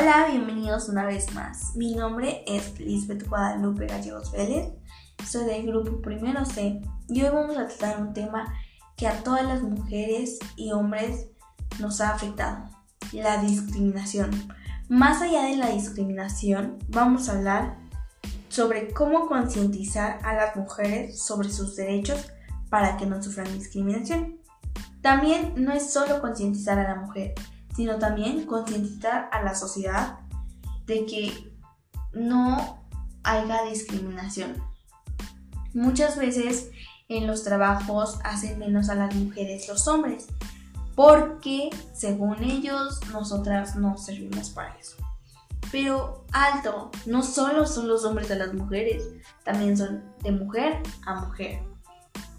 Hola, bienvenidos una vez más. Mi nombre es Lisbeth Guadalupe Gallegos Vélez, soy del grupo Primero C y hoy vamos a tratar un tema que a todas las mujeres y hombres nos ha afectado, la discriminación. Más allá de la discriminación, vamos a hablar sobre cómo concientizar a las mujeres sobre sus derechos para que no sufran discriminación. También no es solo concientizar a la mujer, sino también concientizar a la sociedad de que no haya discriminación. Muchas veces en los trabajos hacen menos a las mujeres los hombres, porque según ellos nosotras no servimos para eso. Pero alto, no solo son los hombres a las mujeres, también son de mujer a mujer.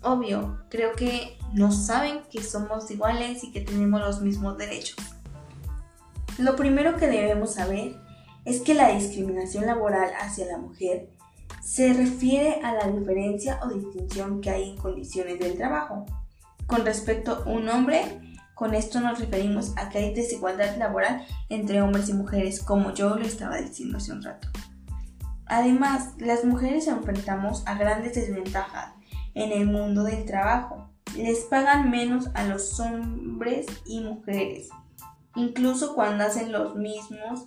Obvio, creo que no saben que somos iguales y que tenemos los mismos derechos. Lo primero que debemos saber es que la discriminación laboral hacia la mujer se refiere a la diferencia o distinción que hay en condiciones del trabajo. Con respecto a un hombre, con esto nos referimos a que hay desigualdad laboral entre hombres y mujeres, como yo lo estaba diciendo hace un rato. Además, las mujeres enfrentamos a grandes desventajas en el mundo del trabajo. Les pagan menos a los hombres y mujeres incluso cuando hacen los mismos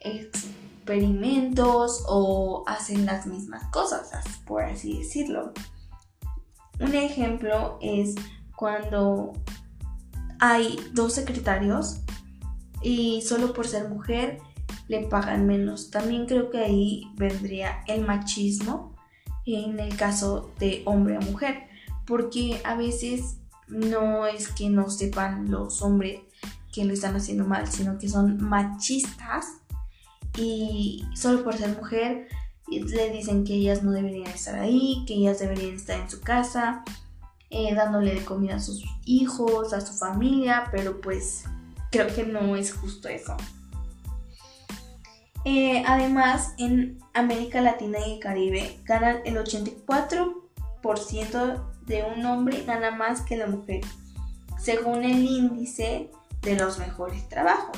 experimentos o hacen las mismas cosas, por así decirlo. Un ejemplo es cuando hay dos secretarios y solo por ser mujer le pagan menos. También creo que ahí vendría el machismo en el caso de hombre a mujer, porque a veces no es que no sepan los hombres que lo están haciendo mal, sino que son machistas y solo por ser mujer le dicen que ellas no deberían estar ahí, que ellas deberían estar en su casa, eh, dándole de comida a sus hijos, a su familia, pero pues creo que no es justo eso. Eh, además, en América Latina y el Caribe ganan el 84% de un hombre gana más que la mujer, según el índice de los mejores trabajos.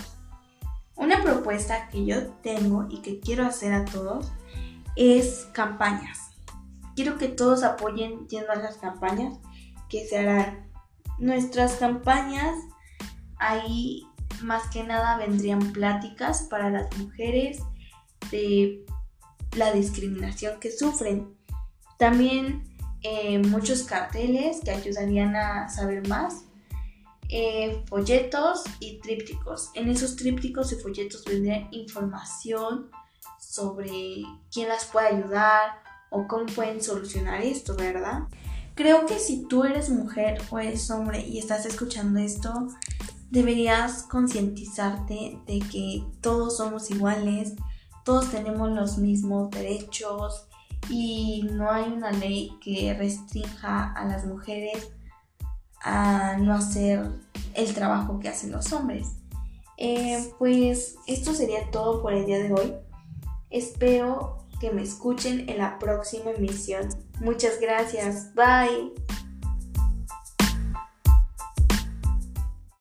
Una propuesta que yo tengo y que quiero hacer a todos es campañas. Quiero que todos apoyen yendo a las campañas que se harán. Nuestras campañas, ahí más que nada vendrían pláticas para las mujeres de la discriminación que sufren. También eh, muchos carteles que ayudarían a saber más eh, folletos y trípticos. En esos trípticos y folletos vendría información sobre quién las puede ayudar o cómo pueden solucionar esto, ¿verdad? Creo que si tú eres mujer o eres hombre y estás escuchando esto, deberías concientizarte de que todos somos iguales, todos tenemos los mismos derechos y no hay una ley que restrinja a las mujeres a no hacer el trabajo que hacen los hombres. Eh, pues esto sería todo por el día de hoy. Espero que me escuchen en la próxima emisión. Muchas gracias. Bye.